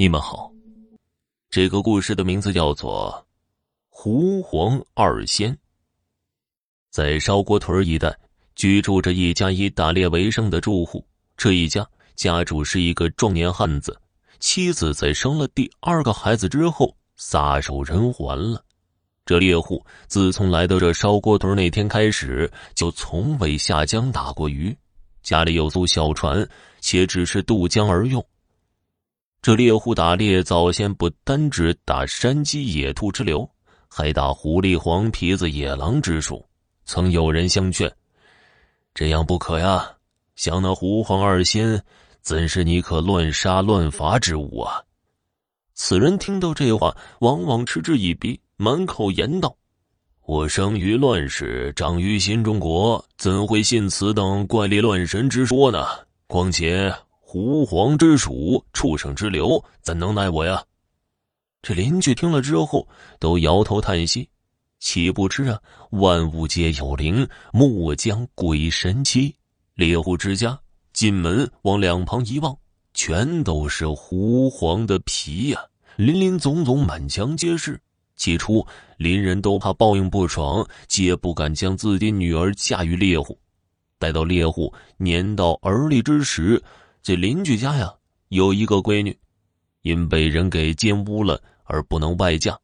你们好，这个故事的名字叫做《狐黄二仙》。在烧锅屯一带居住着一家以打猎为生的住户，这一家家主是一个壮年汉子，妻子在生了第二个孩子之后撒手人寰了。这猎户自从来到这烧锅屯那天开始，就从未下江打过鱼，家里有艘小船，且只是渡江而用。这猎户打猎，早先不单只打山鸡、野兔之流，还打狐狸、黄皮子、野狼之属。曾有人相劝：“这样不可呀！想那狐黄二仙，怎是你可乱杀乱伐之物啊？”此人听到这话，往往嗤之以鼻，满口言道：“我生于乱世，长于新中国，怎会信此等怪力乱神之说呢？况且……”狐黄之属，畜生之流，怎能奈我呀？这邻居听了之后，都摇头叹息。岂不知啊，万物皆有灵，莫将鬼神欺。猎户之家进门往两旁一望，全都是狐黄的皮呀，林林总总，满墙皆是。起初，邻人都怕报应不爽，皆不敢将自己女儿嫁与猎户。待到猎户年到而立之时，这邻居家呀，有一个闺女，因被人给奸污了而不能外嫁。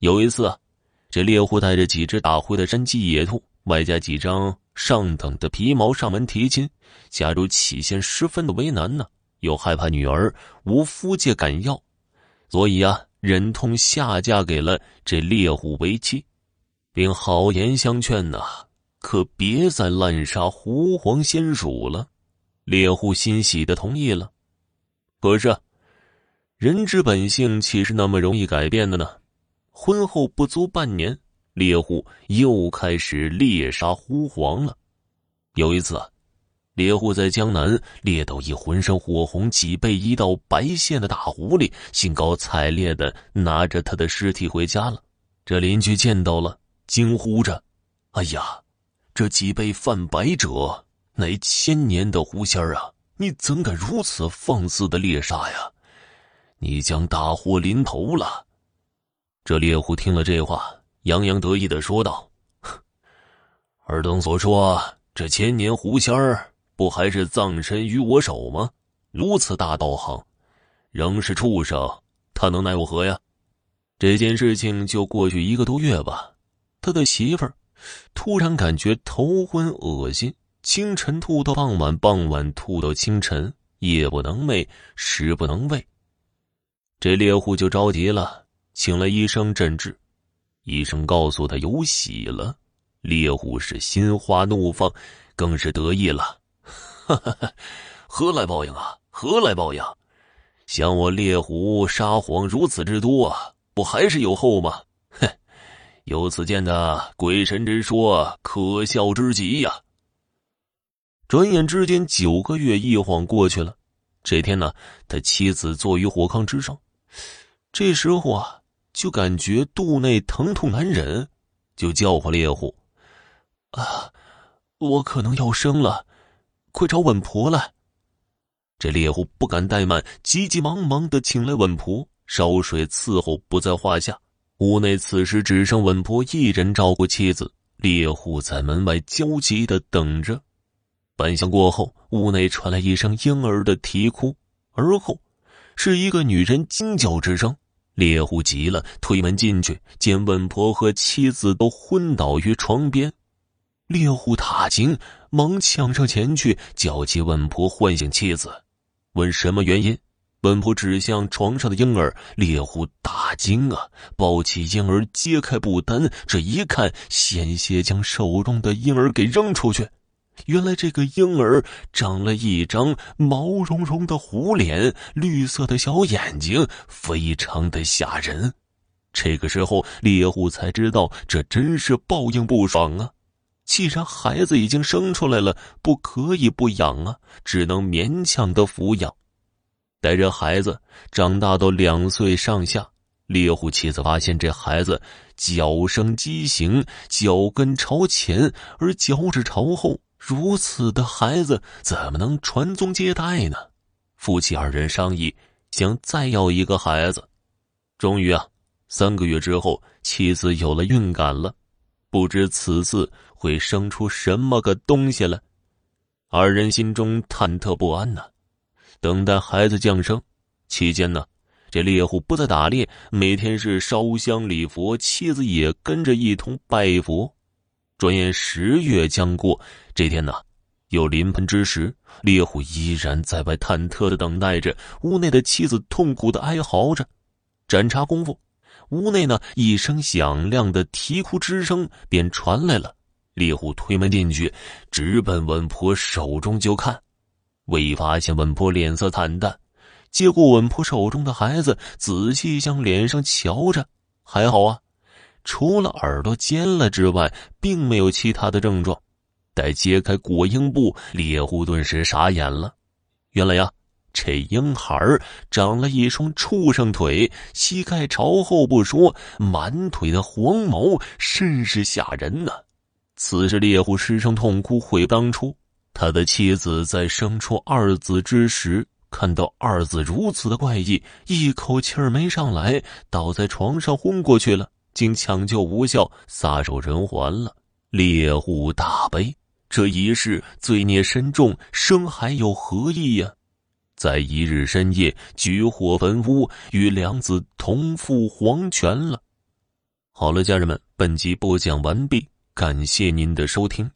有一次啊，这猎户带着几只打灰的山鸡、野兔，外加几张上等的皮毛上门提亲。家主起先十分的为难呢，又害怕女儿无夫家敢要，所以啊，忍痛下嫁给了这猎户为妻，并好言相劝呐，可别再滥杀狐黄仙鼠了。猎户欣喜的同意了，可是，人之本性岂是那么容易改变的呢？婚后不足半年，猎户又开始猎杀狐黄了。有一次，猎户在江南猎到一浑身火红、脊背一道白线的大狐狸，兴高采烈的拿着他的尸体回家了。这邻居见到了，惊呼着：“哎呀，这脊背泛白者！”乃千年的狐仙儿啊！你怎敢如此放肆的猎杀呀？你将大祸临头了！这猎户听了这话，洋洋得意的说道：“哼尔等所说，这千年狐仙儿不还是葬身于我手吗？如此大道行，仍是畜生，他能奈我何呀？”这件事情就过去一个多月吧，他的媳妇儿突然感觉头昏恶心。清晨吐到傍晚，傍晚吐到清晨，夜不能寐，食不能喂。这猎户就着急了，请了医生诊治。医生告诉他有喜了，猎户是心花怒放，更是得意了。哈哈哈，何来报应啊？何来报应？想我猎户杀皇如此之多啊，不还是有后吗？哼，由此见的鬼神之说可笑之极呀！转眼之间，九个月一晃过去了。这天呢，他妻子坐于火炕之上，这时候啊，就感觉肚内疼痛难忍，就叫唤猎户：“啊，我可能要生了，快找稳婆来！”这猎户不敢怠慢，急急忙忙的请来稳婆，烧水伺候不在话下。屋内此时只剩稳婆一人照顾妻子，猎户在门外焦急的等着。半晌过后，屋内传来一声婴儿的啼哭，而后是一个女人惊叫之声。猎户急了，推门进去，见稳婆和妻子都昏倒于床边。猎户大惊，忙抢上前去，叫起稳婆，唤醒妻子，问什么原因。稳婆指向床上的婴儿，猎户大惊啊，抱起婴儿，揭开布单，这一看，险些将手中的婴儿给扔出去。原来这个婴儿长了一张毛茸茸的虎脸，绿色的小眼睛，非常的吓人。这个时候，猎户才知道这真是报应不爽啊！既然孩子已经生出来了，不可以不养啊，只能勉强的抚养。待着孩子长大到两岁上下，猎户妻子发现这孩子脚生畸形，脚跟朝前，而脚趾朝后。如此的孩子怎么能传宗接代呢？夫妻二人商议，想再要一个孩子。终于啊，三个月之后，妻子有了孕感了，不知此次会生出什么个东西来。二人心中忐忑不安呐，等待孩子降生。期间呢，这猎户不再打猎，每天是烧香礼佛，妻子也跟着一同拜佛。转眼十月将过，这天呢，又临盆之时，猎户依然在外忐忑的等待着。屋内的妻子痛苦的哀嚎着。盏茶功夫，屋内呢一声响亮的啼哭之声便传来了。猎户推门进去，直奔稳婆手中就看，未发现稳婆脸色惨淡，接过稳婆手中的孩子，仔细向脸上瞧着，还好啊，除了耳朵尖了之外，并没有其他的症状。待揭开裹婴布，猎户顿时傻眼了，原来呀，这婴孩长了一双畜生腿，膝盖朝后不说，满腿的黄毛，甚是吓人呐。此时，猎户失声痛哭，悔不当初。他的妻子在生出二子之时，看到二子如此的怪异，一口气儿没上来，倒在床上昏过去了。经抢救无效，撒手人寰了。猎户大悲，这一世罪孽深重，生还有何意呀？在一日深夜，举火焚屋，与良子同赴黄泉了。好了，家人们，本集播讲完毕。感谢您的收听。